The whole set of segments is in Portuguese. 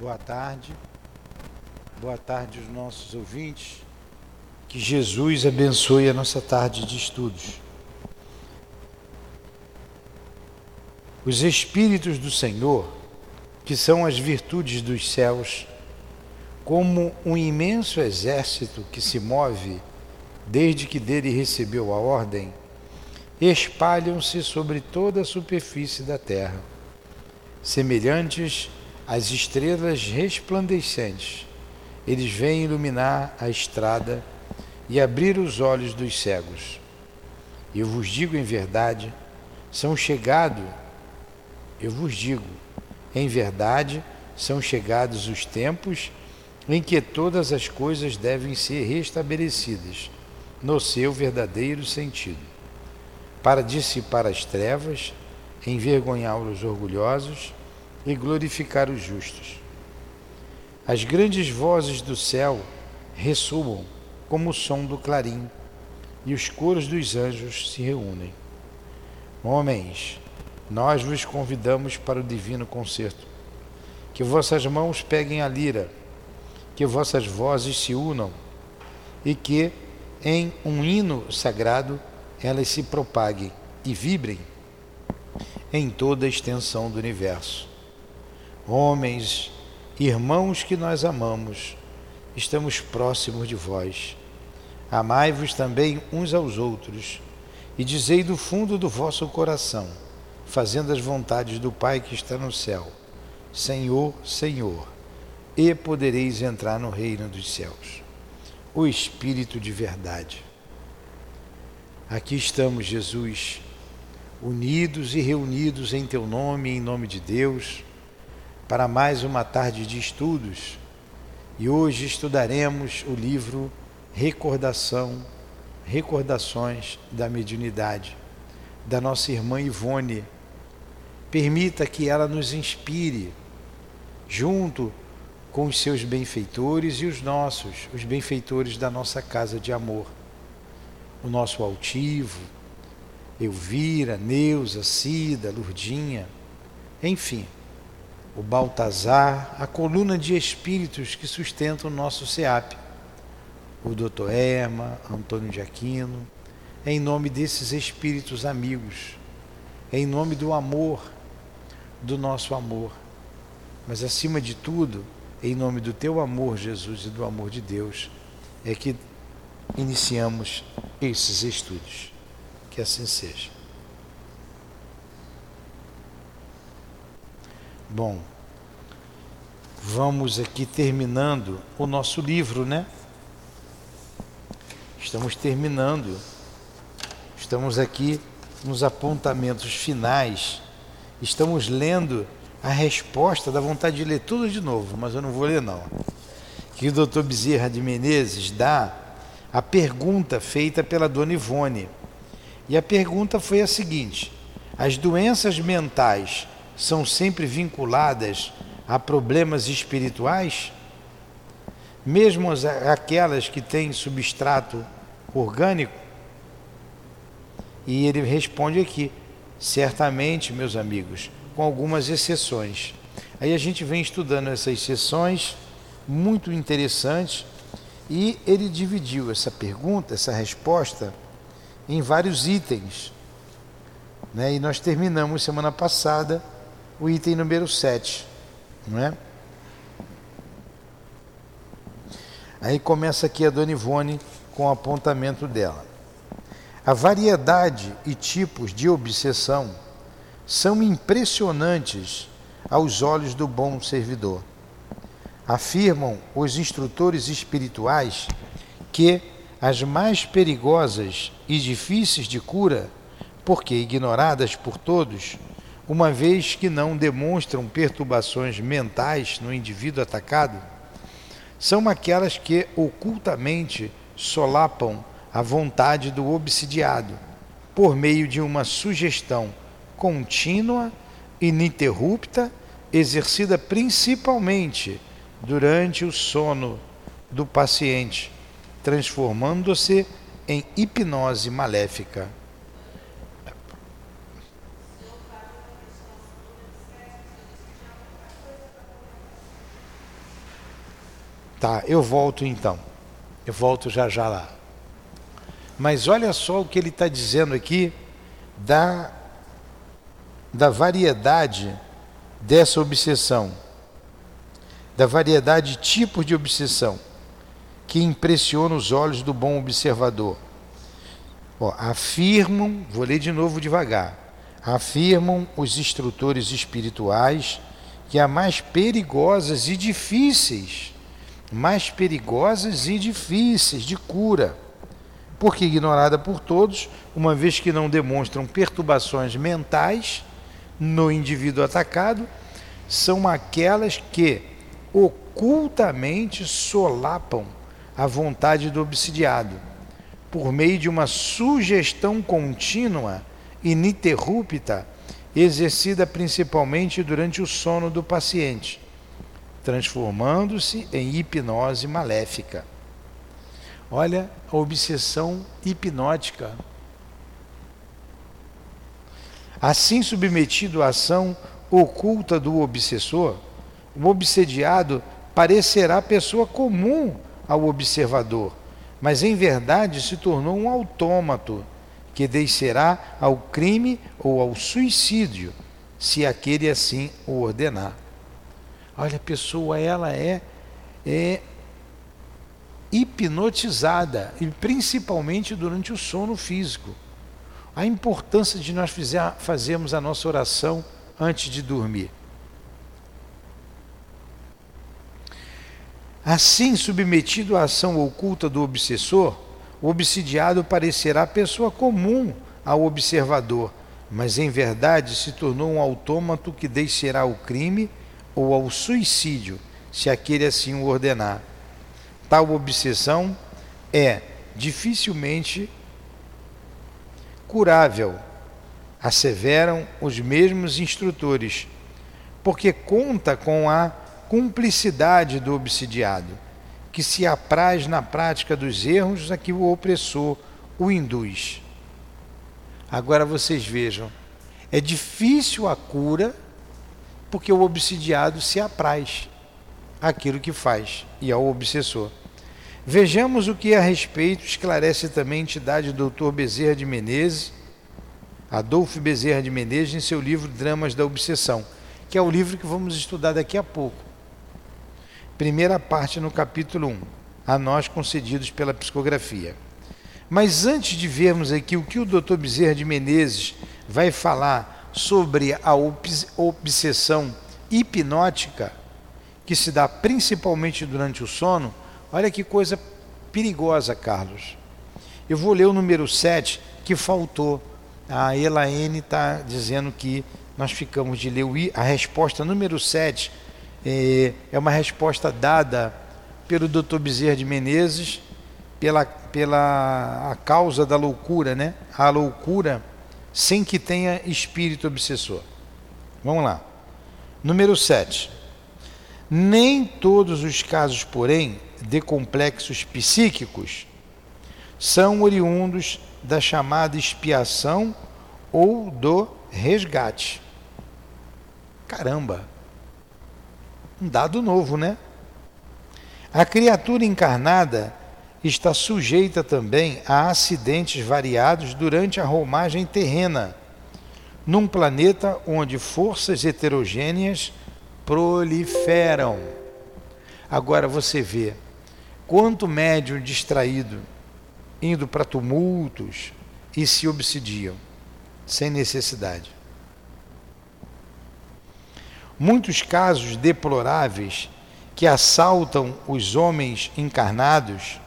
Boa tarde. Boa tarde aos nossos ouvintes. Que Jesus abençoe a nossa tarde de estudos. Os Espíritos do Senhor, que são as virtudes dos céus, como um imenso exército que se move desde que dele recebeu a ordem, espalham-se sobre toda a superfície da terra, semelhantes às estrelas resplandecentes. Eles vêm iluminar a estrada e abrir os olhos dos cegos. Eu vos digo em verdade, são chegados eu vos digo, em verdade, são chegados os tempos em que todas as coisas devem ser restabelecidas no seu verdadeiro sentido, para dissipar as trevas, envergonhar os orgulhosos e glorificar os justos. As grandes vozes do céu ressoam como o som do clarim, e os coros dos anjos se reúnem. Homens, nós vos convidamos para o divino concerto. Que vossas mãos peguem a lira, que vossas vozes se unam e que, em um hino sagrado, elas se propaguem e vibrem em toda a extensão do universo. Homens, irmãos que nós amamos, estamos próximos de vós. Amai-vos também uns aos outros e dizei do fundo do vosso coração fazendo as vontades do Pai que está no céu. Senhor, Senhor, e podereis entrar no reino dos céus. O Espírito de verdade. Aqui estamos, Jesus, unidos e reunidos em Teu nome, em nome de Deus, para mais uma tarde de estudos. E hoje estudaremos o livro Recordação, Recordações da Mediunidade, da nossa irmã Ivone Permita que ela nos inspire, junto com os seus benfeitores e os nossos, os benfeitores da nossa casa de amor. O nosso altivo, Elvira, Neuza, Cida, Lurdinha, enfim, o Baltazar, a coluna de espíritos que sustentam o nosso SEAP, o Dr. Erma, Antônio de Aquino, em nome desses espíritos amigos, em nome do amor do nosso amor. Mas acima de tudo, em nome do teu amor, Jesus, e do amor de Deus, é que iniciamos esses estudos. Que assim seja. Bom, vamos aqui terminando o nosso livro, né? Estamos terminando. Estamos aqui nos apontamentos finais estamos lendo a resposta, da vontade de ler tudo de novo, mas eu não vou ler não. Que o doutor Bezerra de Menezes dá a pergunta feita pela dona Ivone. E a pergunta foi a seguinte: as doenças mentais são sempre vinculadas a problemas espirituais? Mesmo aquelas que têm substrato orgânico? E ele responde aqui: Certamente, meus amigos, com algumas exceções. Aí a gente vem estudando essas exceções, muito interessantes, e ele dividiu essa pergunta, essa resposta, em vários itens. Né? E nós terminamos semana passada o item número 7. Não é? Aí começa aqui a Dona Ivone com o apontamento dela. A variedade e tipos de obsessão são impressionantes aos olhos do bom servidor. Afirmam os instrutores espirituais que as mais perigosas e difíceis de cura, porque ignoradas por todos, uma vez que não demonstram perturbações mentais no indivíduo atacado, são aquelas que ocultamente solapam a vontade do obsidiado, por meio de uma sugestão contínua, ininterrupta, exercida principalmente durante o sono do paciente, transformando-se em hipnose maléfica. Tá, eu volto então. Eu volto já já lá. Mas olha só o que ele está dizendo aqui da, da variedade dessa obsessão, da variedade de tipos de obsessão que impressiona os olhos do bom observador. Ó, afirmam, vou ler de novo devagar, afirmam os instrutores espirituais que há mais perigosas e difíceis, mais perigosas e difíceis de cura, porque ignorada por todos, uma vez que não demonstram perturbações mentais no indivíduo atacado, são aquelas que ocultamente solapam a vontade do obsidiado, por meio de uma sugestão contínua, ininterrupta, exercida principalmente durante o sono do paciente, transformando-se em hipnose maléfica. Olha a obsessão hipnótica. Assim submetido à ação oculta do obsessor, o obsediado parecerá pessoa comum ao observador, mas em verdade se tornou um autômato que descerá ao crime ou ao suicídio, se aquele assim o ordenar. Olha, a pessoa ela é, é hipnotizada e principalmente durante o sono físico. A importância de nós fizer, fazermos a nossa oração antes de dormir. Assim, submetido à ação oculta do obsessor, o obsidiado parecerá pessoa comum ao observador, mas em verdade se tornou um autômato que deixará o crime ou ao suicídio, se aquele assim o ordenar. Tal obsessão é dificilmente curável, asseveram os mesmos instrutores, porque conta com a cumplicidade do obsidiado que se apraz na prática dos erros a que o opressor o induz. Agora vocês vejam, é difícil a cura porque o obsidiado se apraz aquilo que faz e ao obsessor. Vejamos o que a respeito esclarece também a entidade Dr. Bezerra de Menezes, Adolfo Bezerra de Menezes, em seu livro Dramas da Obsessão, que é o livro que vamos estudar daqui a pouco primeira parte no capítulo 1, a nós concedidos pela psicografia. Mas antes de vermos aqui o que o Dr. Bezerra de Menezes vai falar sobre a obsessão hipnótica, que se dá principalmente durante o sono, olha que coisa perigosa, Carlos. Eu vou ler o número 7 que faltou. A Elaine está dizendo que nós ficamos de ler a resposta número 7 é, é uma resposta dada pelo Dr. Bezerra de Menezes pela, pela a causa da loucura, né? A loucura sem que tenha espírito obsessor. Vamos lá. Número 7. Nem todos os casos, porém, de complexos psíquicos são oriundos da chamada expiação ou do resgate. Caramba! Um dado novo, né? A criatura encarnada está sujeita também a acidentes variados durante a romagem terrena, num planeta onde forças heterogêneas proliferam. Agora você vê quanto médium distraído indo para tumultos e se obsidiam sem necessidade. Muitos casos deploráveis que assaltam os homens encarnados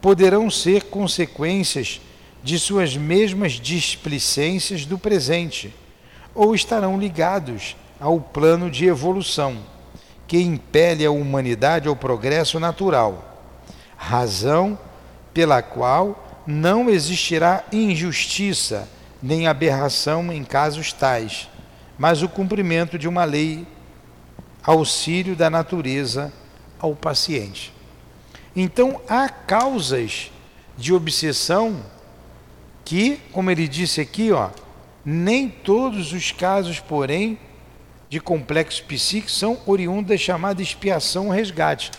poderão ser consequências de suas mesmas displicências do presente, ou estarão ligados ao plano de evolução que impele a humanidade ao progresso natural, razão pela qual não existirá injustiça nem aberração em casos tais mas o cumprimento de uma lei, auxílio da natureza ao paciente. Então, há causas de obsessão que, como ele disse aqui, ó, nem todos os casos, porém, de complexo psíquico são oriundos da chamada expiação ou resgate.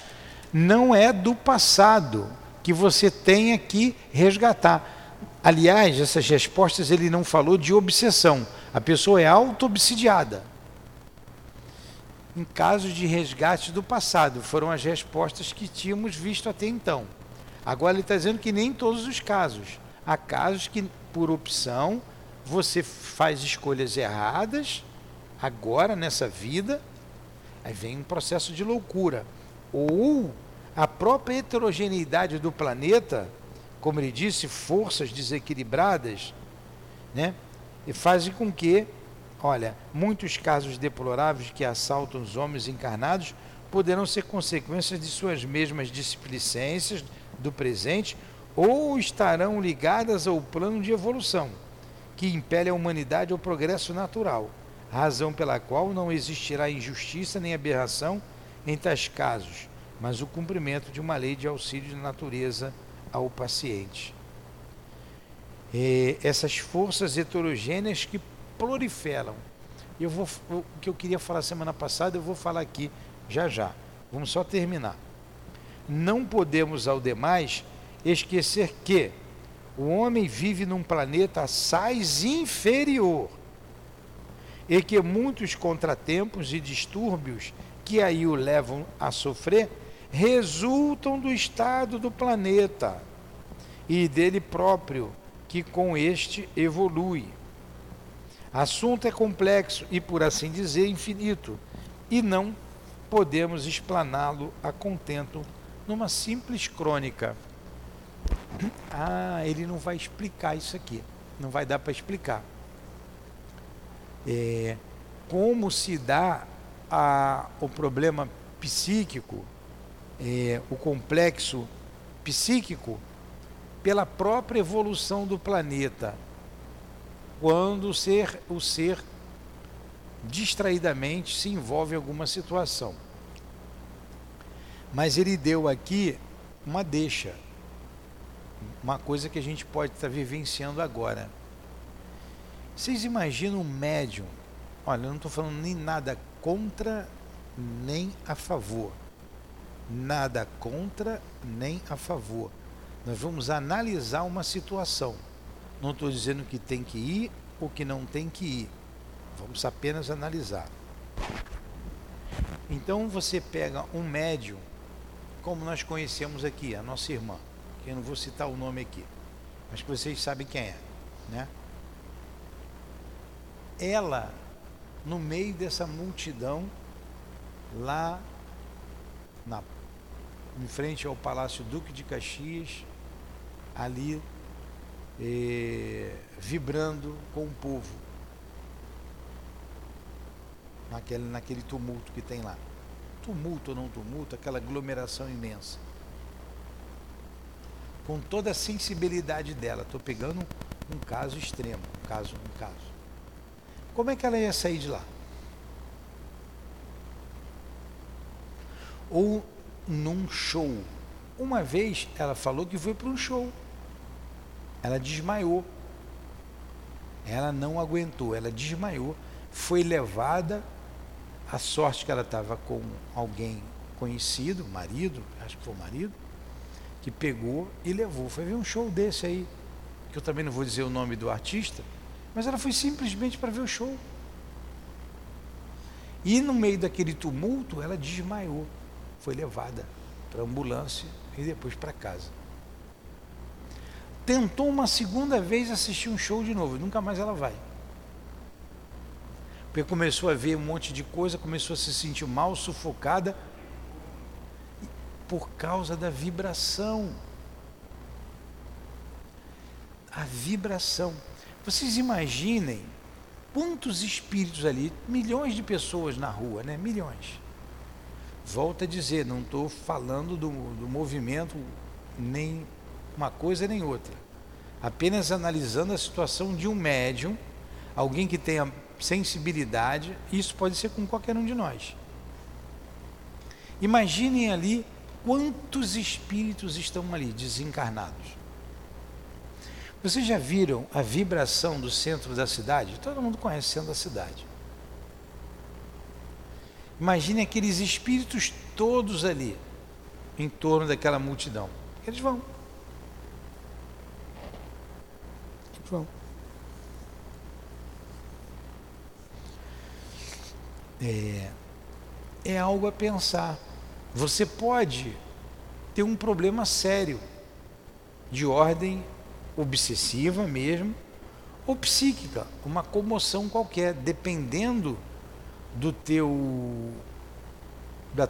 não é do passado que você tenha que resgatar. Aliás, essas respostas ele não falou de obsessão. A pessoa é auto-obsidiada. Em casos de resgate do passado, foram as respostas que tínhamos visto até então. Agora ele está dizendo que nem em todos os casos. Há casos que, por opção, você faz escolhas erradas, agora nessa vida, aí vem um processo de loucura. Ou a própria heterogeneidade do planeta, como ele disse, forças desequilibradas, né, fazem com que, olha, muitos casos deploráveis que assaltam os homens encarnados poderão ser consequências de suas mesmas displicências do presente ou estarão ligadas ao plano de evolução que impele a humanidade ao progresso natural, razão pela qual não existirá injustiça nem aberração em tais casos, mas o cumprimento de uma lei de auxílio de natureza ao paciente. E essas forças heterogêneas que proliferam. Eu vou, o que eu queria falar semana passada, eu vou falar aqui já já. Vamos só terminar. Não podemos, ao demais, esquecer que o homem vive num planeta sais inferior e que muitos contratempos e distúrbios que aí o levam a sofrer resultam do estado do planeta e dele próprio, que com este evolui. Assunto é complexo e, por assim dizer, infinito, e não podemos explaná-lo a contento numa simples crônica. Ah, ele não vai explicar isso aqui. Não vai dar para explicar. É, como se dá a, o problema psíquico, é, o complexo psíquico, pela própria evolução do planeta. Quando o ser, o ser distraidamente se envolve em alguma situação. Mas ele deu aqui uma deixa uma coisa que a gente pode estar vivenciando agora. Vocês imaginam um médium? Olha, eu não estou falando nem nada contra nem a favor. Nada contra nem a favor. Nós vamos analisar uma situação. Não estou dizendo que tem que ir ou que não tem que ir. Vamos apenas analisar. Então você pega um médium, como nós conhecemos aqui, a nossa irmã que eu não vou citar o nome aqui, mas que vocês sabem quem é, né? Ela, no meio dessa multidão, lá na, em frente ao Palácio Duque de Caxias, ali vibrando com o povo, naquele, naquele tumulto que tem lá. Tumulto ou não tumulto, aquela aglomeração imensa com toda a sensibilidade dela. Estou pegando um caso extremo, um caso, um caso. Como é que ela ia sair de lá? Ou num show. Uma vez ela falou que foi para um show. Ela desmaiou. Ela não aguentou, ela desmaiou. Foi levada. A sorte que ela estava com alguém conhecido, marido, acho que foi o marido, que pegou e levou. Foi ver um show desse aí, que eu também não vou dizer o nome do artista, mas ela foi simplesmente para ver o show. E no meio daquele tumulto, ela desmaiou. Foi levada para a ambulância e depois para casa. Tentou uma segunda vez assistir um show de novo, nunca mais ela vai. Porque começou a ver um monte de coisa, começou a se sentir mal, sufocada por causa da vibração. A vibração. Vocês imaginem quantos espíritos ali, milhões de pessoas na rua, né? Milhões. Volto a dizer, não estou falando do, do movimento nem uma coisa nem outra. Apenas analisando a situação de um médium, alguém que tenha sensibilidade, isso pode ser com qualquer um de nós. Imaginem ali Quantos espíritos estão ali desencarnados? Vocês já viram a vibração do centro da cidade? Todo mundo conhece o centro da cidade. Imagine aqueles espíritos todos ali, em torno daquela multidão? Eles vão. É, é algo a pensar. Você pode ter um problema sério de ordem obsessiva mesmo ou psíquica, uma comoção qualquer, dependendo do teu da,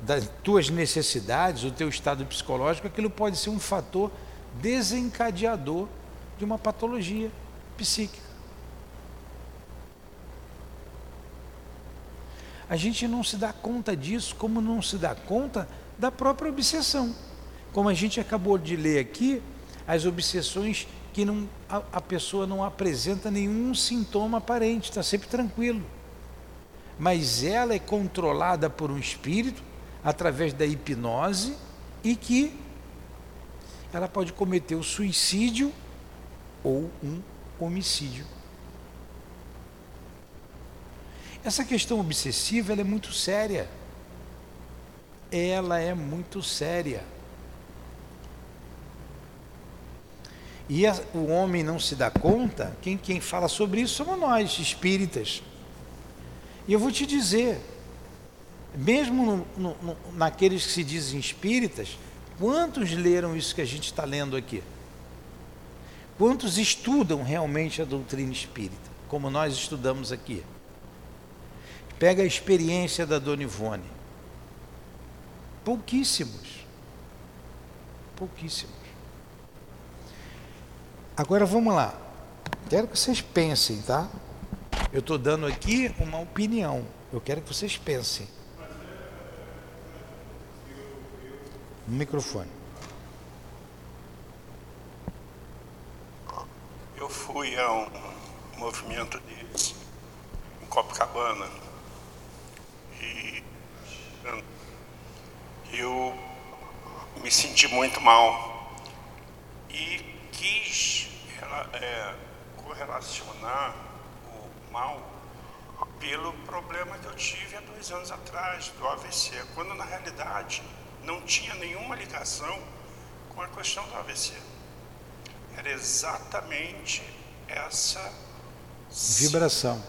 das tuas necessidades, do teu estado psicológico, aquilo pode ser um fator desencadeador de uma patologia psíquica. A gente não se dá conta disso, como não se dá conta da própria obsessão. Como a gente acabou de ler aqui, as obsessões que não, a, a pessoa não apresenta nenhum sintoma aparente, está sempre tranquilo. Mas ela é controlada por um espírito através da hipnose e que ela pode cometer o suicídio ou um homicídio. Essa questão obsessiva é muito séria. Ela é muito séria. E a, o homem não se dá conta, quem, quem fala sobre isso somos nós, espíritas. E eu vou te dizer, mesmo no, no, naqueles que se dizem espíritas, quantos leram isso que a gente está lendo aqui? Quantos estudam realmente a doutrina espírita, como nós estudamos aqui? Pega a experiência da Dona Ivone. Pouquíssimos. Pouquíssimos. Agora vamos lá. Quero que vocês pensem, tá? Eu estou dando aqui uma opinião. Eu quero que vocês pensem. No microfone. Eu fui a um movimento de em Copacabana e eu me senti muito mal e quis é, correlacionar o mal pelo problema que eu tive há dois anos atrás, do AVC, quando na realidade não tinha nenhuma ligação com a questão do AVC. Era exatamente essa vibração.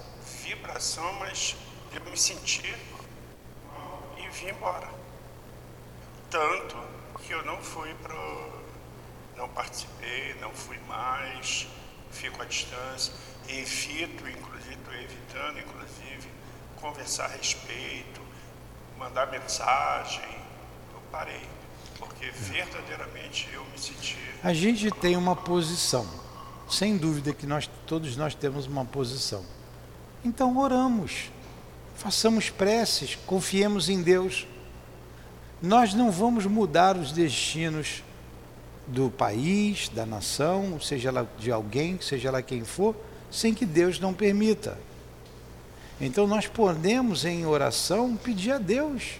Vibração, mas eu me senti e vim embora. Tanto que eu não fui para não participei, não fui mais, fico à distância, evito, inclusive, estou evitando, inclusive, conversar a respeito, mandar mensagem, eu parei, porque verdadeiramente eu me senti. A gente tem uma posição, sem dúvida que nós todos nós temos uma posição. Então oramos, façamos preces, confiemos em Deus. Nós não vamos mudar os destinos do país, da nação, seja lá de alguém, seja lá quem for, sem que Deus não permita. Então nós podemos em oração pedir a Deus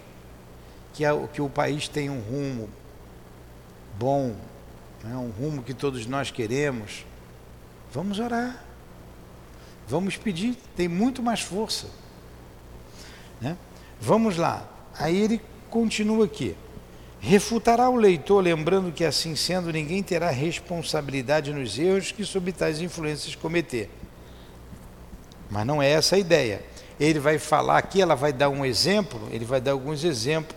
que, a, que o país tenha um rumo bom, né, um rumo que todos nós queremos. Vamos orar. Vamos pedir, tem muito mais força. Né? Vamos lá. Aí ele continua aqui. Refutará o leitor, lembrando que, assim sendo, ninguém terá responsabilidade nos erros que, sob tais influências, cometer. Mas não é essa a ideia. Ele vai falar aqui, ela vai dar um exemplo, ele vai dar alguns exemplos.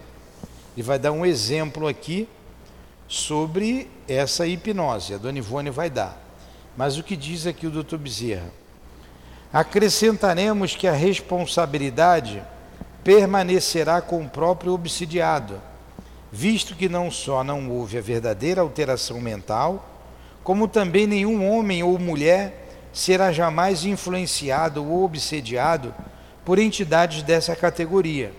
Ele vai dar um exemplo aqui sobre essa hipnose. A dona Ivone vai dar. Mas o que diz aqui o doutor Bezerra? Acrescentaremos que a responsabilidade permanecerá com o próprio obsidiado visto que não só não houve a verdadeira alteração mental, como também nenhum homem ou mulher será jamais influenciado ou obsediado por entidades dessa categoria,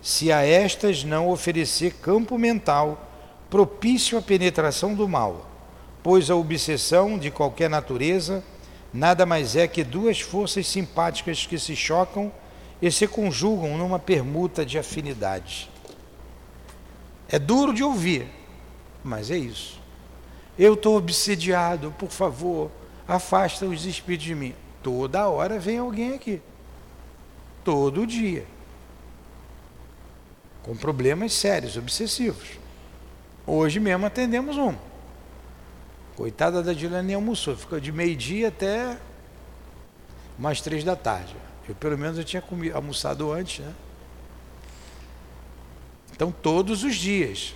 se a estas não oferecer campo mental propício à penetração do mal, pois a obsessão de qualquer natureza nada mais é que duas forças simpáticas que se chocam e se conjugam numa permuta de afinidade. É duro de ouvir, mas é isso. Eu estou obsediado, por favor, afasta os espíritos de mim. Toda hora vem alguém aqui. Todo dia. Com problemas sérios, obsessivos. Hoje mesmo atendemos um. Coitada da Dilane almoçou, ficou de meio-dia até mais três da tarde. Eu pelo menos eu tinha comido, almoçado antes, né? Então todos os dias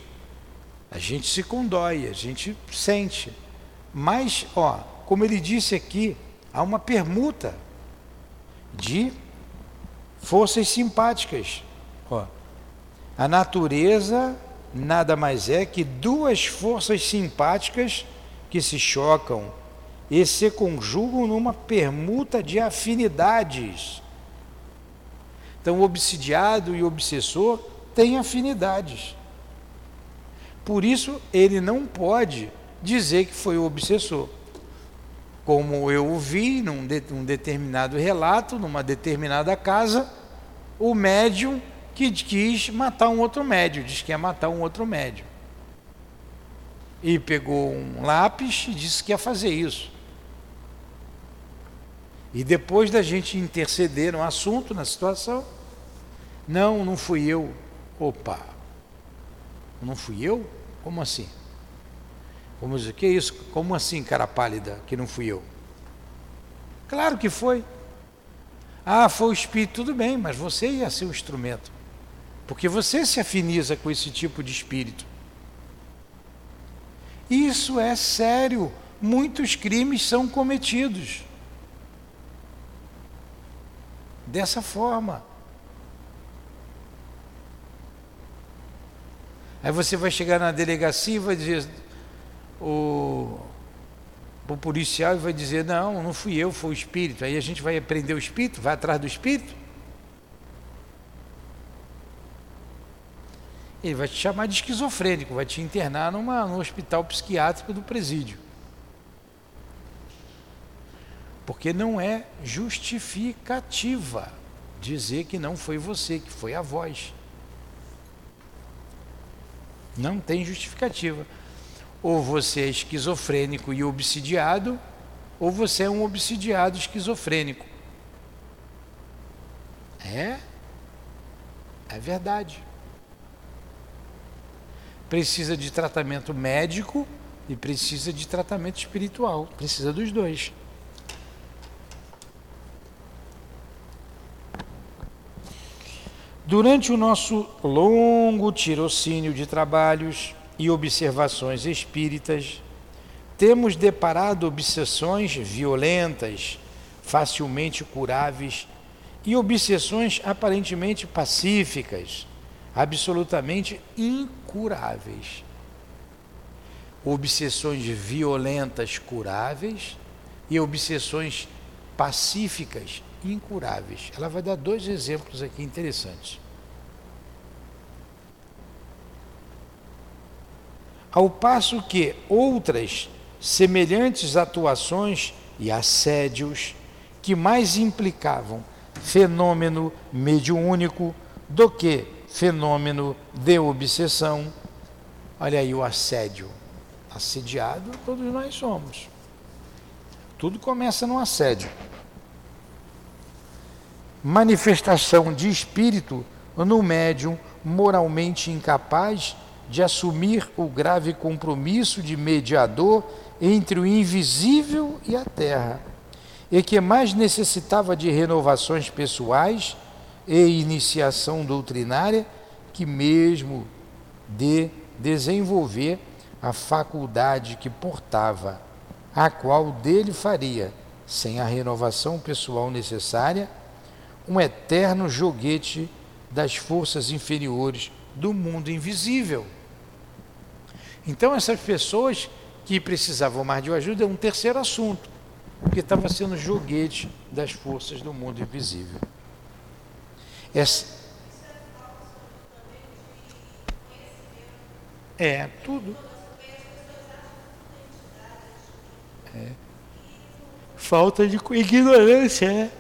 a gente se condói, a gente sente. Mas, ó, como ele disse aqui, há uma permuta de forças simpáticas. Ó, a natureza nada mais é que duas forças simpáticas que se chocam e se conjugam numa permuta de afinidades. Então, obsidiado e obsessor têm afinidades. Por isso, ele não pode dizer que foi o obsessor. Como eu ouvi num, de, determinado relato, numa determinada casa, o médium que quis matar um outro médium, diz que ia matar um outro médium. E pegou um lápis e disse que ia fazer isso. E depois da gente interceder no assunto, na situação, não, não fui eu. Opa, não fui eu? Como assim? Como dizer, que isso? Como assim, cara pálida, que não fui eu? Claro que foi. Ah, foi o Espírito, tudo bem, mas você ia ser o instrumento. Porque você se afiniza com esse tipo de espírito. Isso é sério. Muitos crimes são cometidos dessa forma. Aí você vai chegar na delegacia e vai dizer, o, o policial vai dizer, não, não fui eu, foi o espírito. Aí a gente vai prender o espírito, vai atrás do espírito. Ele vai te chamar de esquizofrênico, vai te internar numa, num hospital psiquiátrico do presídio. Porque não é justificativa dizer que não foi você, que foi a voz. Não tem justificativa. Ou você é esquizofrênico e obsidiado, ou você é um obsidiado esquizofrênico. É? É verdade. Precisa de tratamento médico e precisa de tratamento espiritual. Precisa dos dois. Durante o nosso longo tirocínio de trabalhos e observações espíritas, temos deparado obsessões violentas, facilmente curáveis, e obsessões aparentemente pacíficas, absolutamente incuráveis. Obsessões violentas curáveis e obsessões pacíficas incuráveis. Ela vai dar dois exemplos aqui interessantes. Ao passo que outras semelhantes atuações e assédios que mais implicavam fenômeno mediúnico do que fenômeno de obsessão. Olha aí o assédio. Assediado todos nós somos. Tudo começa no assédio manifestação de espírito no médium moralmente incapaz de assumir o grave compromisso de mediador entre o invisível e a terra, e que mais necessitava de renovações pessoais e iniciação doutrinária que mesmo de desenvolver a faculdade que portava, a qual dele faria, sem a renovação pessoal necessária, um eterno joguete das forças inferiores do mundo invisível. Então, essas pessoas que precisavam mais de ajuda é um terceiro assunto, porque estava sendo joguete das forças do mundo invisível. Essa... É, tudo. É. Falta de ignorância, é.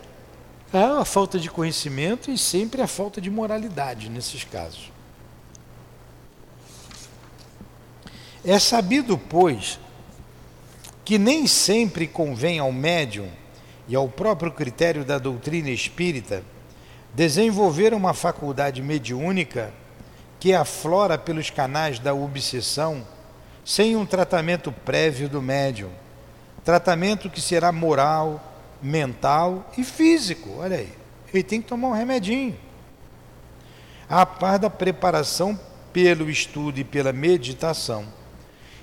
Há a falta de conhecimento e sempre a falta de moralidade nesses casos. É sabido, pois, que nem sempre convém ao médium e ao próprio critério da doutrina espírita desenvolver uma faculdade mediúnica que aflora pelos canais da obsessão sem um tratamento prévio do médium. Tratamento que será moral, mental e físico. Olha aí. Ele tem que tomar um remedinho. A par da preparação pelo estudo e pela meditação.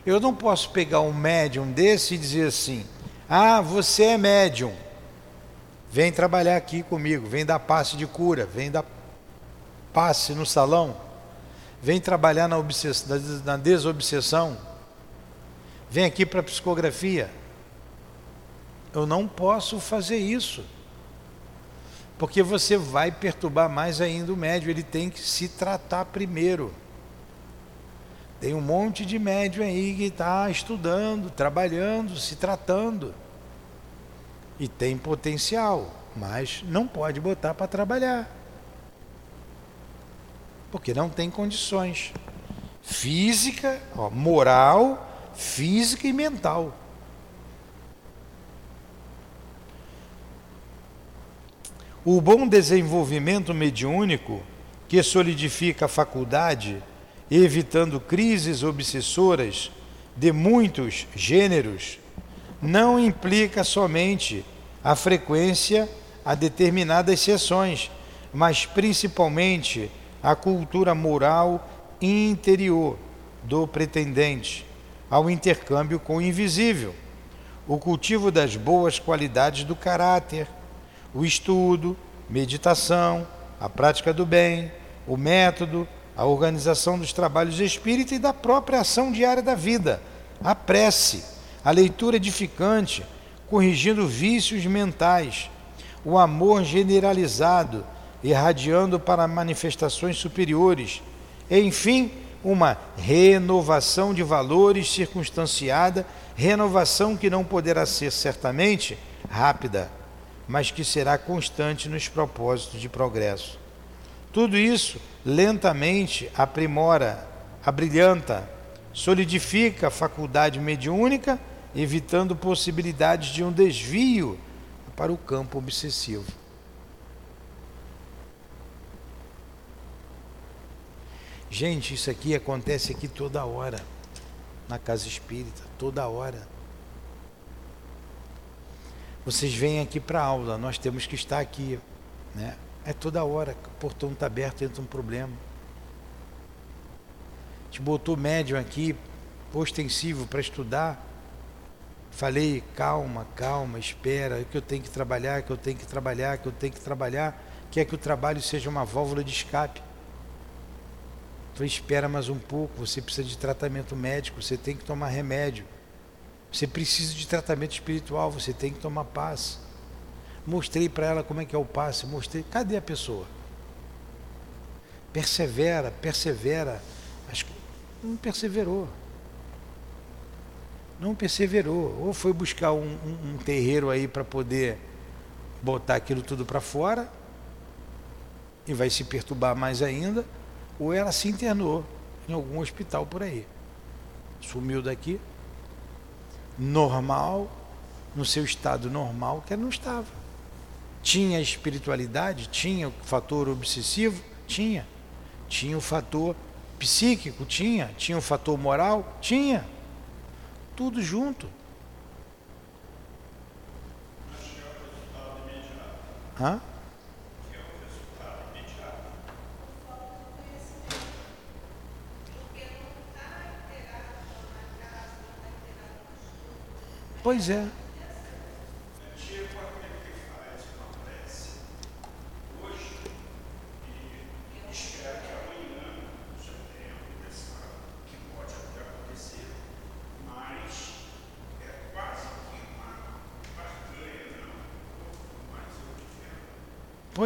Eu não posso pegar um médium desse e dizer assim: ah, você é médium. Vem trabalhar aqui comigo, vem dar passe de cura, vem dar passe no salão, vem trabalhar na, na desobsessão, vem aqui para psicografia. Eu não posso fazer isso, porque você vai perturbar mais ainda o médium, ele tem que se tratar primeiro. Tem um monte de médium aí que está estudando, trabalhando, se tratando. E tem potencial, mas não pode botar para trabalhar. Porque não tem condições. Física, ó, moral, física e mental. O bom desenvolvimento mediúnico, que solidifica a faculdade evitando crises obsessoras de muitos gêneros, não implica somente a frequência a determinadas sessões, mas principalmente a cultura moral interior do pretendente, ao intercâmbio com o invisível, o cultivo das boas qualidades do caráter, o estudo, meditação, a prática do bem, o método, a organização dos trabalhos espírita e da própria ação diária da vida, a prece, a leitura edificante, corrigindo vícios mentais, o amor generalizado, irradiando para manifestações superiores, e, enfim, uma renovação de valores circunstanciada, renovação que não poderá ser certamente rápida, mas que será constante nos propósitos de progresso. Tudo isso lentamente aprimora, abrilhanta, solidifica a faculdade mediúnica, evitando possibilidades de um desvio para o campo obsessivo. Gente, isso aqui acontece aqui toda hora, na casa espírita, toda hora. Vocês vêm aqui para aula, nós temos que estar aqui, né? É toda hora, o portão está aberto, entra um problema. Te botou médium aqui, ostensivo para estudar. Falei, calma, calma, espera, que eu tenho que trabalhar, que eu tenho que trabalhar, que eu tenho que trabalhar. Quer que o trabalho seja uma válvula de escape. Falei, espera mais um pouco, você precisa de tratamento médico, você tem que tomar remédio. Você precisa de tratamento espiritual, você tem que tomar paz. Mostrei para ela como é que é o passe, mostrei. Cadê a pessoa? Persevera, persevera. Mas não perseverou. Não perseverou. Ou foi buscar um, um, um terreiro aí para poder botar aquilo tudo para fora e vai se perturbar mais ainda, ou ela se internou em algum hospital por aí. Sumiu daqui, normal, no seu estado normal, que ela não estava. Tinha espiritualidade? Tinha o fator obsessivo? Tinha. Tinha o fator psíquico? Tinha. Tinha o fator moral? Tinha. Tudo junto. Hã? Pois é.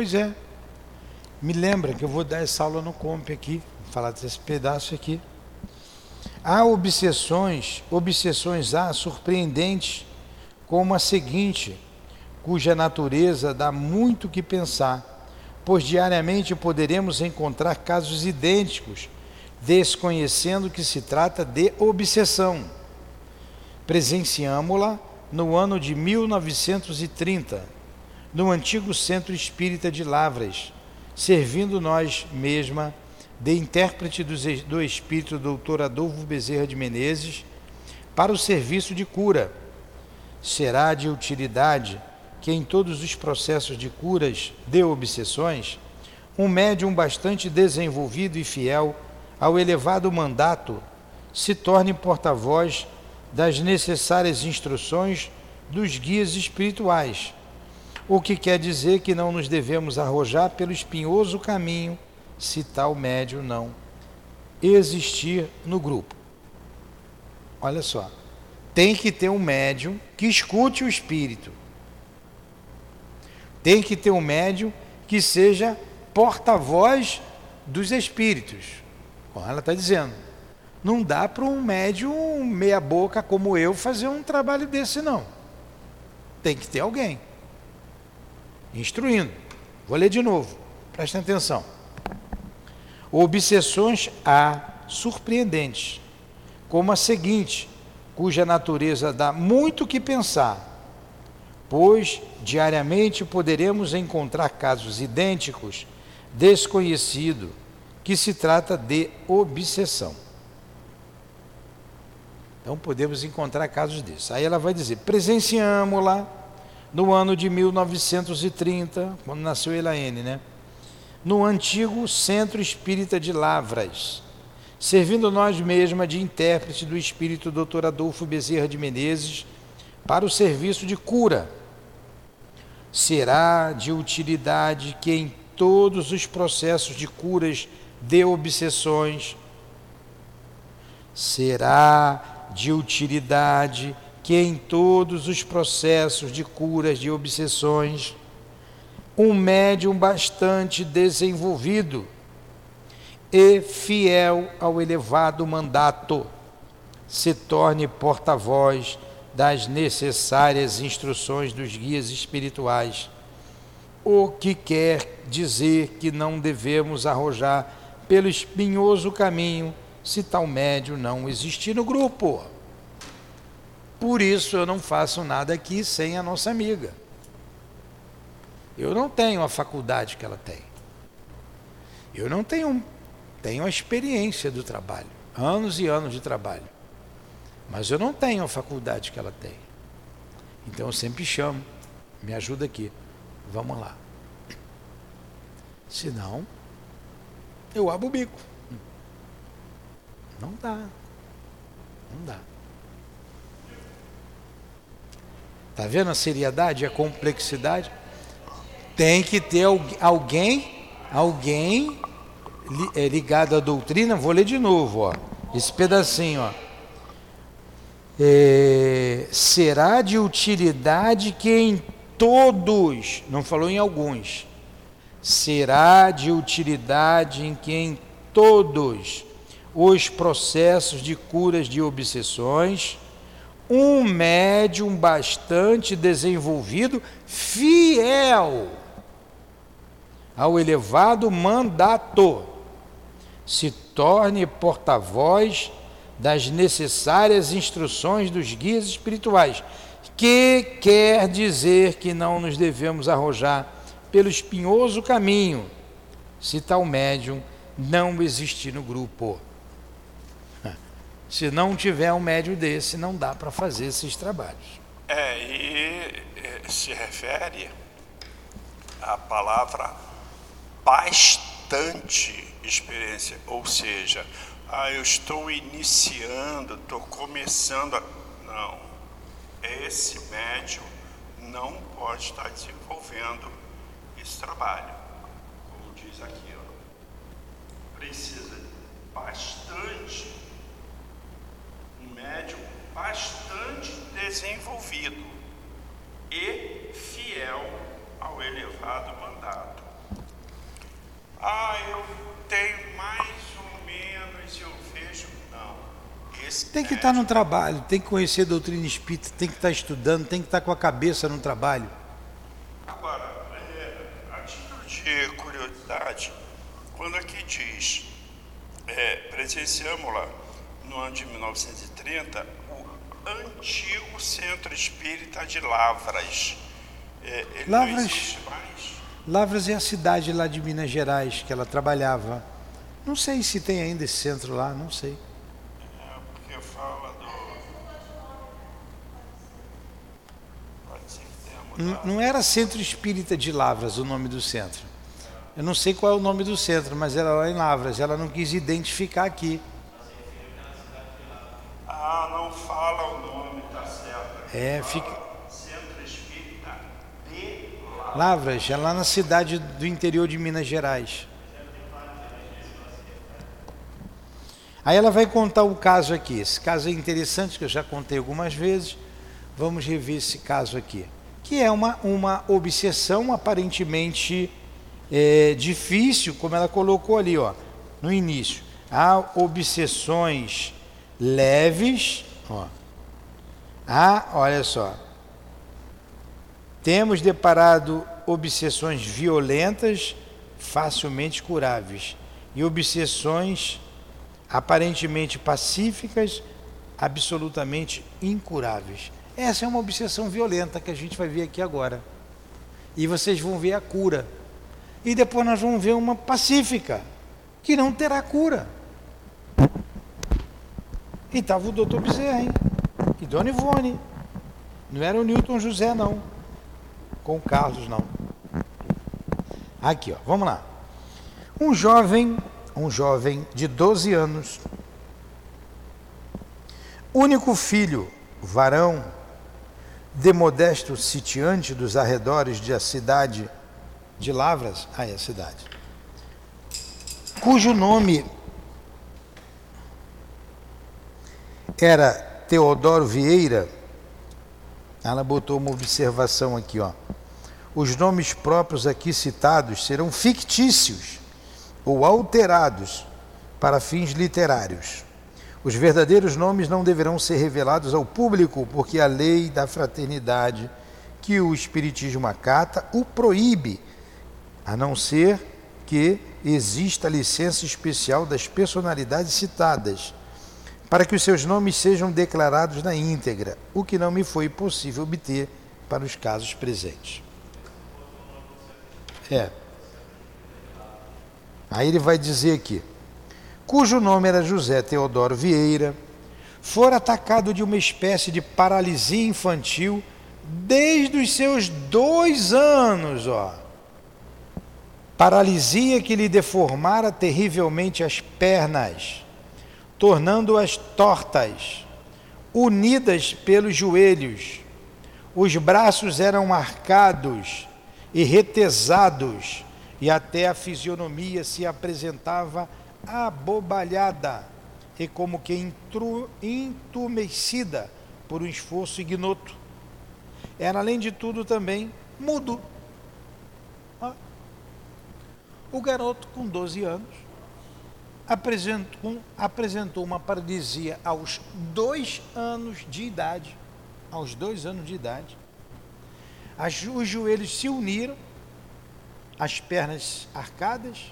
Pois é. Me lembra que eu vou dar essa aula no Comp aqui, falar desse pedaço aqui. Há obsessões, obsessões há surpreendentes, como a seguinte, cuja natureza dá muito que pensar, pois diariamente poderemos encontrar casos idênticos, desconhecendo que se trata de obsessão. Presenciamo-la no ano de 1930 no antigo centro espírita de Lavras, servindo nós mesma de intérprete do Espírito Dr. Adolfo Bezerra de Menezes para o serviço de cura. Será de utilidade que em todos os processos de curas de obsessões, um médium bastante desenvolvido e fiel ao elevado mandato se torne porta-voz das necessárias instruções dos guias espirituais, o que quer dizer que não nos devemos arrojar pelo espinhoso caminho se tal médium não existir no grupo. Olha só, tem que ter um médium que escute o espírito. Tem que ter um médium que seja porta-voz dos espíritos. Como ela está dizendo. Não dá para um médium meia-boca como eu fazer um trabalho desse, não. Tem que ter alguém instruindo. Vou ler de novo, prestem atenção. Obsessões há surpreendentes, como a seguinte, cuja natureza dá muito que pensar, pois diariamente poderemos encontrar casos idênticos, desconhecido, que se trata de obsessão. Então podemos encontrar casos desses. Aí ela vai dizer: presenciamos lá no ano de 1930, quando nasceu Elaine, né? No antigo Centro Espírita de Lavras, servindo nós mesma de intérprete do espírito Dr. Adolfo Bezerra de Menezes para o serviço de cura. Será de utilidade que em todos os processos de curas de obsessões será de utilidade que em todos os processos de curas de obsessões, um médium bastante desenvolvido e fiel ao elevado mandato se torne porta-voz das necessárias instruções dos guias espirituais, o que quer dizer que não devemos arrojar pelo espinhoso caminho se tal médium não existir no grupo. Por isso eu não faço nada aqui sem a nossa amiga. Eu não tenho a faculdade que ela tem. Eu não tenho, tenho a experiência do trabalho, anos e anos de trabalho. Mas eu não tenho a faculdade que ela tem. Então eu sempre chamo, me ajuda aqui, vamos lá. Senão, eu abro o bico. Não dá. Não dá. Está vendo a seriedade, a complexidade? Tem que ter alguém, alguém é, ligado à doutrina. Vou ler de novo, ó, esse pedacinho, ó. É, será de utilidade que em todos, não falou em alguns, será de utilidade em que em todos os processos de curas de obsessões um médium bastante desenvolvido, fiel ao elevado mandato, se torne porta-voz das necessárias instruções dos guias espirituais, que quer dizer que não nos devemos arrojar pelo espinhoso caminho, se tal médium não existir no grupo. Se não tiver um médio desse, não dá para fazer esses trabalhos. É, e se refere à palavra bastante experiência, ou seja, ah, eu estou iniciando, estou começando a. Não. Esse médium não pode estar desenvolvendo esse trabalho. Como diz aqui, ó, precisa bastante médium bastante desenvolvido e fiel ao elevado mandato. Ah, eu tenho mais ou menos, eu vejo. Não. Esse tem que estar no trabalho, tem que conhecer a doutrina espírita, tem que estar estudando, tem que estar com a cabeça no trabalho. Agora, é, a título de curiosidade, quando aqui diz, é, presenciamos lá no ano de 1930, o antigo Centro Espírita de Lavras. É, Lavras, Lavras é a cidade lá de Minas Gerais que ela trabalhava. Não sei se tem ainda esse centro lá, não sei. É, porque fala do. Pode ser que tenha N- mudado. Não era Centro Espírita de Lavras o nome do centro. Eu não sei qual é o nome do centro, mas era lá em Lavras. Ela não quis identificar aqui. Ah, não fala o nome, tá certo. É, fica. Centro Espírita de. Lavras, é lá na cidade do interior de Minas Gerais. Aí ela vai contar o caso aqui. Esse caso é interessante, que eu já contei algumas vezes. Vamos rever esse caso aqui. Que é uma, uma obsessão aparentemente é, difícil, como ela colocou ali, ó, no início. Há obsessões leves, ó. Há, olha só, temos deparado obsessões violentas, facilmente curáveis, e obsessões aparentemente pacíficas, absolutamente incuráveis. Essa é uma obsessão violenta que a gente vai ver aqui agora. E vocês vão ver a cura. E depois nós vamos ver uma pacífica, que não terá cura. E estava o doutor Bezerra, hein? E Dona Ivone. Não era o Newton José, não com o Carlos, não. Aqui, ó, vamos lá. Um jovem, um jovem de 12 anos, único filho, varão, de modesto sitiante dos arredores da cidade de Lavras, aí a cidade, cujo nome era Teodoro Vieira, ela botou uma observação aqui, ó. Os nomes próprios aqui citados serão fictícios ou alterados para fins literários. Os verdadeiros nomes não deverão ser revelados ao público, porque a lei da fraternidade que o Espiritismo acata o proíbe, a não ser que exista licença especial das personalidades citadas, para que os seus nomes sejam declarados na íntegra, o que não me foi possível obter para os casos presentes. É. Aí ele vai dizer aqui: cujo nome era José Teodoro Vieira, fora atacado de uma espécie de paralisia infantil desde os seus dois anos, ó. Paralisia que lhe deformara terrivelmente as pernas, tornando-as tortas, unidas pelos joelhos. Os braços eram marcados e retesados, e até a fisionomia se apresentava abobalhada e como que entumecida por um esforço ignoto. Era, além de tudo, também mudo. O garoto, com 12 anos, apresentou, apresentou uma paralisia aos dois anos de idade. Aos dois anos de idade. As, os joelhos se uniram, as pernas arcadas,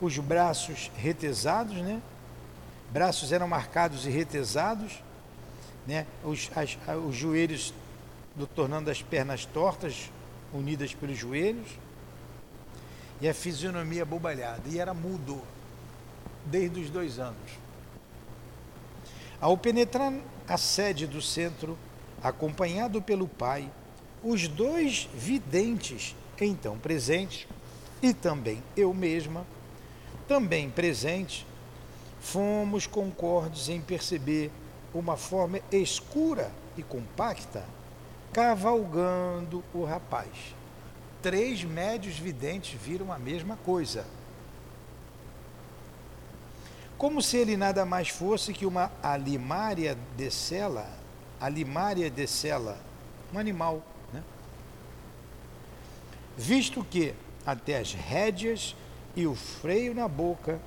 os braços retesados, né? Braços eram marcados e retesados, né? Os, as, os joelhos do, tornando as pernas tortas, unidas pelos joelhos, e a fisionomia abobalhada, e era mudo desde os dois anos. Ao penetrar a sede do centro, acompanhado pelo pai, os dois videntes então presentes, e também eu mesma, também presente, fomos concordes em perceber uma forma escura e compacta cavalgando o rapaz. Três médios videntes viram a mesma coisa. Como se ele nada mais fosse que uma alimária de cela, alimária de cela, um animal, né? Visto que até as rédeas e o freio na boca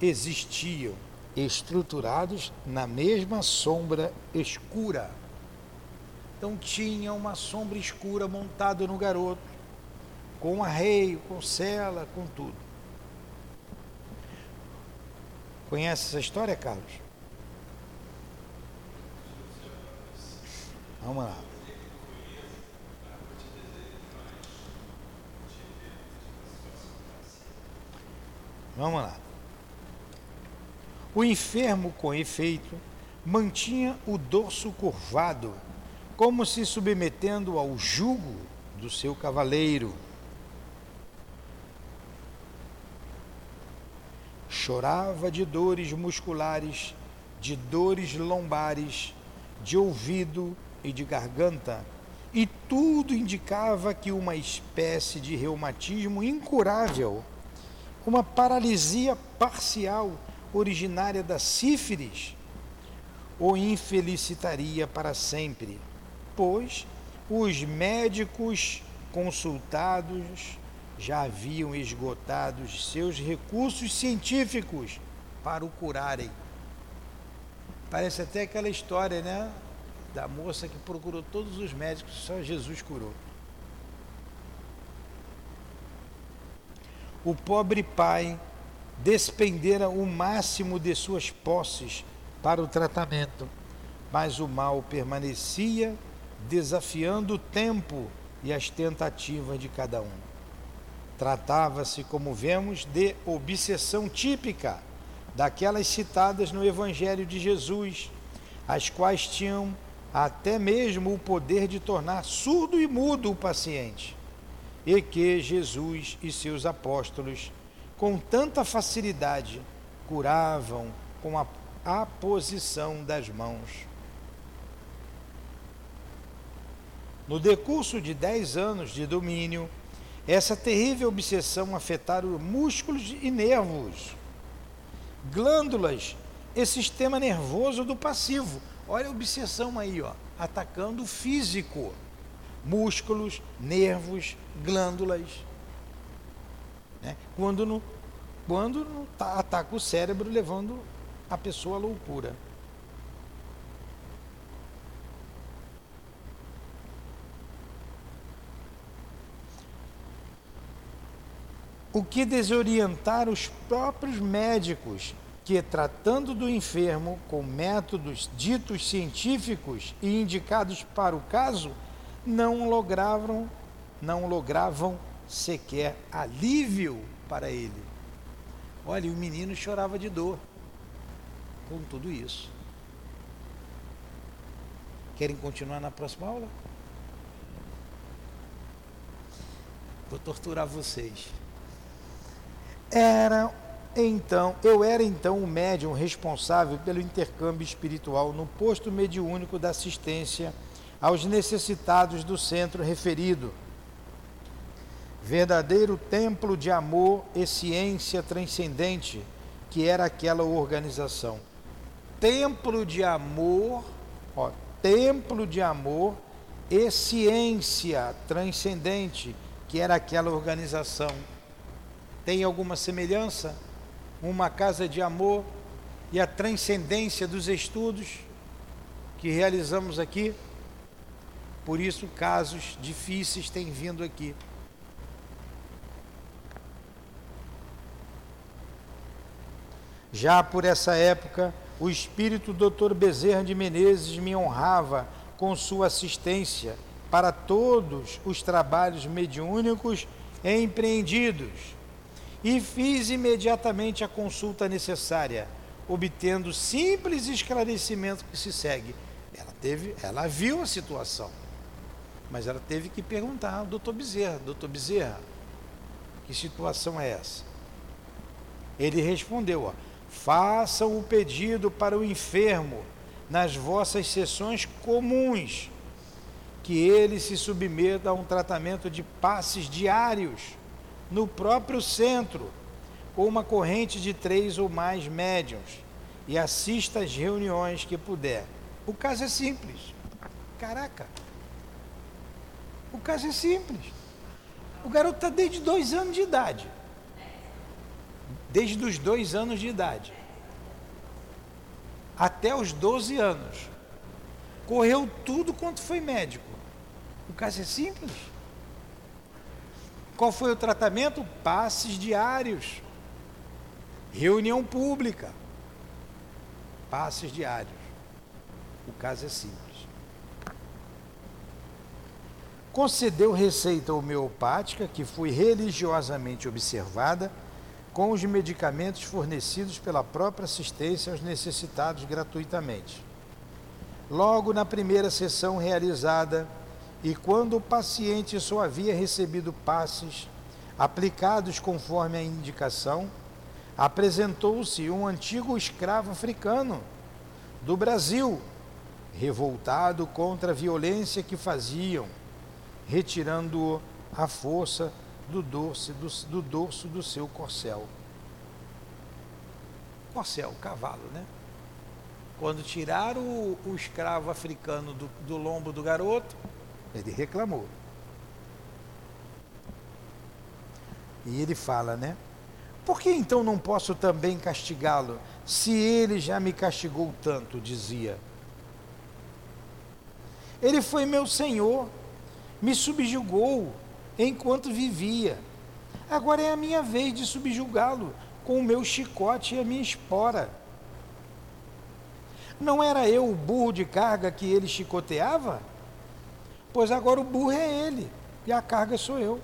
existiam estruturados na mesma sombra escura. Então tinha uma sombra escura montada no garoto, com arreio, com cela, com tudo. Conhece essa história, Carlos? Vamos lá. Vamos lá. O enfermo, com efeito, mantinha o dorso curvado, como se submetendo ao jugo do seu cavaleiro. Chorava de dores musculares, de dores lombares, de ouvido e de garganta, e tudo indicava que uma espécie de reumatismo incurável, uma paralisia parcial originária da sífilis, o infelicitaria para sempre, pois os médicos consultados já haviam esgotado seus recursos científicos para o curarem. Parece até aquela história, né? Da moça que procurou todos os médicos, só Jesus curou. O pobre pai despendera o máximo de suas posses para o tratamento, mas o mal permanecia, desafiando o tempo e as tentativas de cada um. Tratava-se, como vemos, de obsessão típica daquelas citadas no Evangelho de Jesus, as quais tinham até mesmo o poder de tornar surdo e mudo o paciente, e que Jesus e seus apóstolos, com tanta facilidade, curavam com a aposição das mãos. No decurso de dez anos de domínio, essa terrível obsessão afetara músculos e nervos, glândulas e sistema nervoso do passivo. Olha a obsessão aí, ó, atacando o físico, músculos, nervos, glândulas. Né? Quando, no, quando tá, ataca o cérebro, levando a pessoa à loucura. O que desorientar os próprios médicos que, tratando do enfermo com métodos ditos científicos e indicados para o caso, não logravam, não logravam sequer alívio para ele. Olha, o menino chorava de dor com tudo isso. Querem continuar na próxima aula? Vou torturar vocês. Era então, eu era então o médium responsável pelo intercâmbio espiritual no posto mediúnico da assistência aos necessitados do centro referido. Verdadeiro templo de amor e ciência transcendente que era aquela organização templo de amor, ó, templo de amor e ciência transcendente, que era aquela organização. Tem alguma semelhança? Uma casa de amor e a transcendência dos estudos que realizamos aqui? Por isso, casos difíceis têm vindo aqui. Já por essa época, o espírito Dr. Bezerra de Menezes me honrava com sua assistência para todos os trabalhos mediúnicos empreendidos e fiz imediatamente a consulta necessária, obtendo simples esclarecimento que se segue. Ela teve, ela viu a situação, mas ela teve que perguntar ao doutor Bezerra, doutor Bezerra, que situação é essa? Ele respondeu, ó, Façam o pedido para o enfermo nas vossas sessões comuns, que ele se submeta a um tratamento de passes diários no próprio centro, com uma corrente de três ou mais médiums, e assista às reuniões que puder. O caso é simples. Caraca! O caso é simples. O garoto está desde dois anos de idade desde os dois anos de idade até os 12 anos. Correu tudo quanto foi médico. O caso é simples. Qual foi o tratamento? Passes diários. Reunião pública. Passes diários. O caso é simples. Concedeu receita homeopática que foi religiosamente observada com os medicamentos fornecidos pela própria assistência aos necessitados gratuitamente. Logo na primeira sessão realizada, e quando o paciente só havia recebido passes aplicados conforme a indicação, apresentou-se um antigo escravo africano do Brasil, revoltado contra a violência que faziam, retirando-o à força do dorso do, do dorso do seu corcel. Corcel, cavalo, né? Quando tiraram o, o escravo africano do, do lombo do garoto, ele reclamou. E ele fala, né? Por que então não posso também castigá-lo, se ele já me castigou tanto? dizia. Ele foi meu senhor, me subjugou enquanto vivia. Agora é a minha vez de subjugá-lo com o meu chicote e a minha espora. Não era eu o burro de carga que ele chicoteava? Pois agora o burro é ele e a carga sou eu.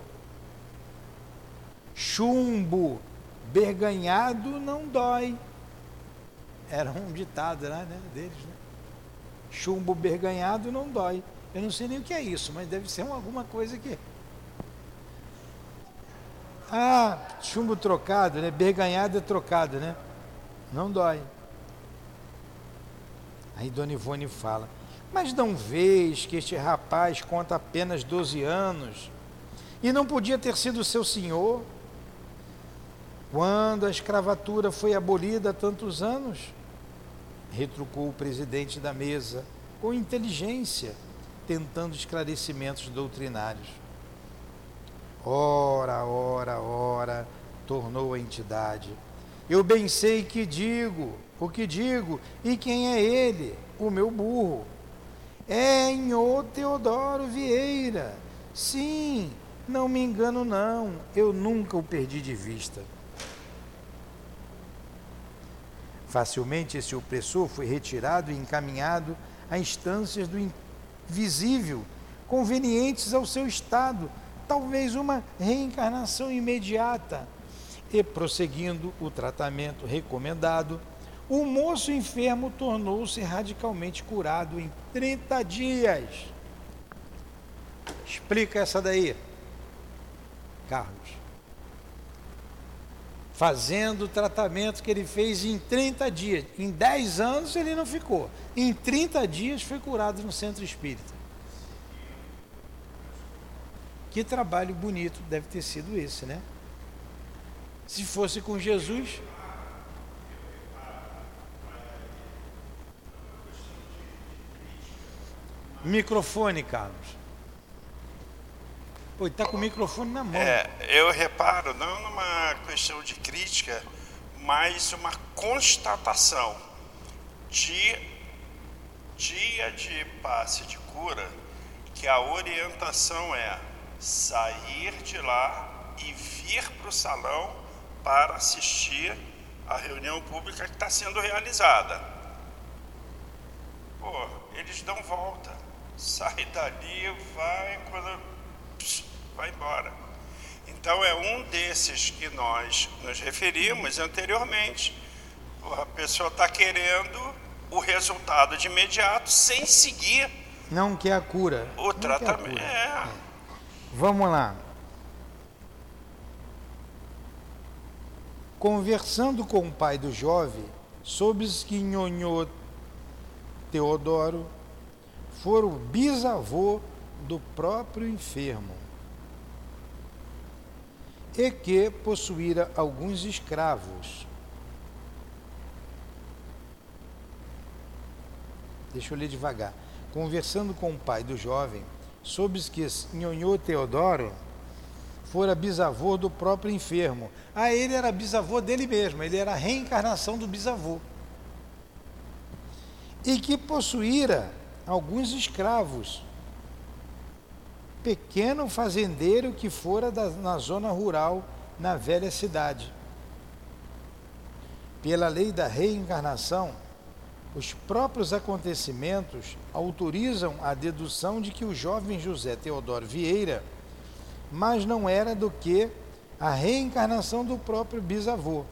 Chumbo berganhado não dói. Era um ditado né, deles, né? Chumbo berganhado não dói. Eu não sei nem o que é isso, mas deve ser alguma coisa que. Ah, chumbo trocado, né? Berganhado é trocado, né? Não dói. Aí Dona Ivone fala: Mas não vês que este rapaz conta apenas 12 anos e não podia ter sido seu senhor? Quando a escravatura foi abolida há tantos anos? Retrucou o presidente da mesa, com inteligência, tentando esclarecimentos doutrinários. Ora, ora, ora, tornou a entidade. Eu bem sei que digo, o que digo, e quem é ele, o meu burro. É Enho Teodoro Vieira. Sim, não me engano não, eu nunca o perdi de vista. Facilmente esse opressor foi retirado e encaminhado a instâncias do invisível, convenientes ao seu estado, talvez uma reencarnação imediata. E prosseguindo o tratamento recomendado, o moço enfermo tornou-se radicalmente curado em 30 dias. Explica essa daí, Carlos fazendo o tratamento que ele fez em 30 dias. Em 10 anos ele não ficou. Em 30 dias foi curado no centro espírita. Que trabalho bonito deve ter sido esse, né? Se fosse com Jesus. Microfone, Carlos. Pô, está com o microfone na mão. É, eu reparo, não numa questão de crítica, mas uma constatação de dia de passe de cura, que a orientação é sair de lá e vir para o salão para assistir a reunião pública que está sendo realizada. Pô, eles dão volta. Sai dali, vai quando vai embora. Então é um desses que nós nos referimos anteriormente. A pessoa está querendo o resultado de imediato sem seguir. Não quer a cura. O tratamento. É. é. Vamos lá. Conversando com o pai do jovem, soube que Nhonhô Teodoro fora o bisavô do próprio enfermo e que possuíra alguns escravos. Deixa eu ler devagar. Conversando com o pai do jovem, soube que Nhonhô Teodoro fora bisavô do próprio enfermo. Ah, ele era bisavô dele mesmo, ele era a reencarnação do bisavô. E que possuíra alguns escravos pequeno fazendeiro que fora da, na zona rural, na velha cidade. Pela lei da reencarnação, os próprios acontecimentos autorizam a dedução de que o jovem José Teodoro Vieira, mas não era do que a reencarnação do próprio bisavô,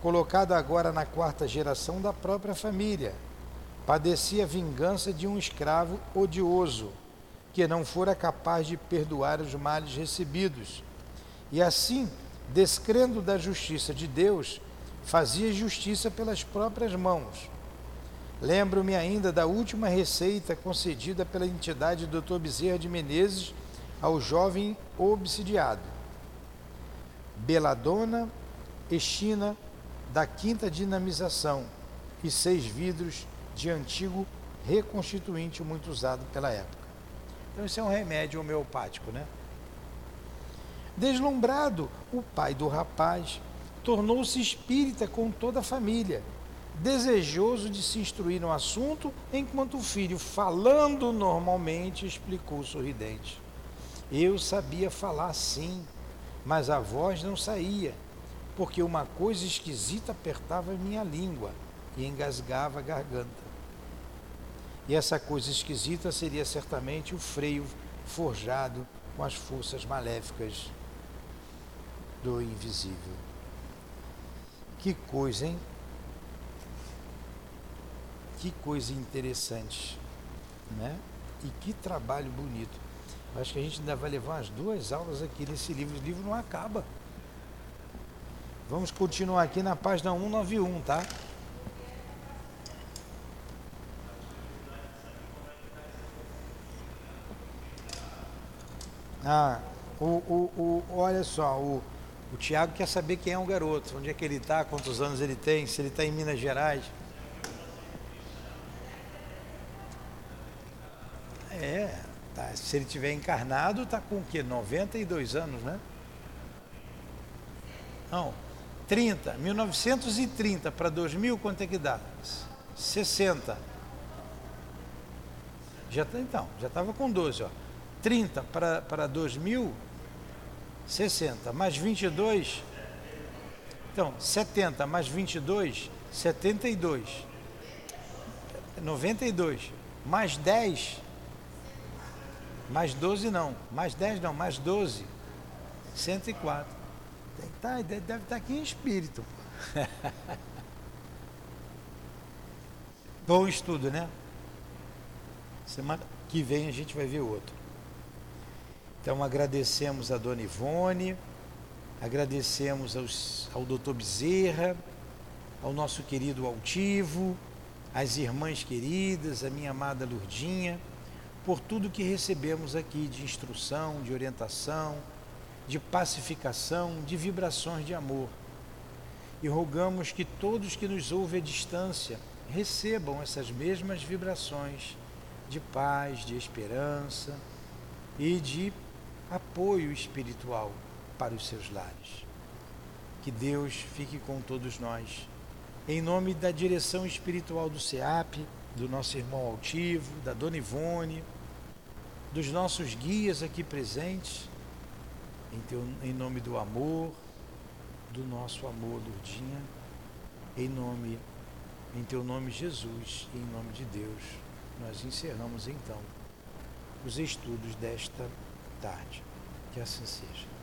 colocado agora na quarta geração da própria família. Padecia a vingança de um escravo odioso, que não fora capaz de perdoar os males recebidos. E assim, descrendo da justiça de Deus, fazia justiça pelas próprias mãos. Lembro-me ainda da última receita concedida pela entidade Dr. Bezerra de Menezes ao jovem obsidiado. Beladona e China da quinta dinamização e seis vidros de antigo reconstituinte muito usado pela época. Então isso é um remédio homeopático, né? Deslumbrado, o pai do rapaz tornou-se espírita com toda a família, desejoso de se instruir no assunto, enquanto o filho, falando normalmente, explicou sorridente. Eu sabia falar sim, mas a voz não saía, porque uma coisa esquisita apertava minha língua e engasgava a garganta. E essa coisa esquisita seria certamente o freio forjado com as forças maléficas do invisível. Que coisa, hein? Que coisa interessante, né? E que trabalho bonito. Acho que a gente ainda vai levar umas duas aulas aqui nesse livro. O livro não acaba. Vamos continuar aqui na página 191, tá? Ah, o, o, o, olha só, o, o Tiago quer saber quem é o garoto, onde é que ele está, quantos anos ele tem, se ele está em Minas Gerais. É, tá, se ele tiver encarnado, está com o quê? 92 anos, né? Não, 30, 1930 para 2000, quanto é que dá? 60. Já tá, então, já estava com 12, ó. 30 para, para 2000, 60, mais 22, então, 70 mais 22, 72. 92. Mais 10, mais 12 não, mais 10 não, mais 12, 104. Tem, tá, deve estar tá aqui em espírito. Bom estudo, né? Semana que vem a gente vai ver outro. Então agradecemos a Dona Ivone, agradecemos aos, ao doutor Bezerra, ao nosso querido Altivo, às irmãs queridas, a minha amada Lurdinha, por tudo que recebemos aqui de instrução, de orientação, de pacificação, de vibrações de amor. E rogamos que todos que nos ouvem à distância recebam essas mesmas vibrações de paz, de esperança e de apoio espiritual para os seus lares. Que Deus fique com todos nós. Em nome da direção espiritual do SEAP, do nosso irmão Altivo, da Dona Ivone, dos nossos guias aqui presentes, em, teu, em nome do amor, do nosso amor, Lourdinha, em nome, em teu nome Jesus e em nome de Deus, nós encerramos então os estudos desta Que assim seja.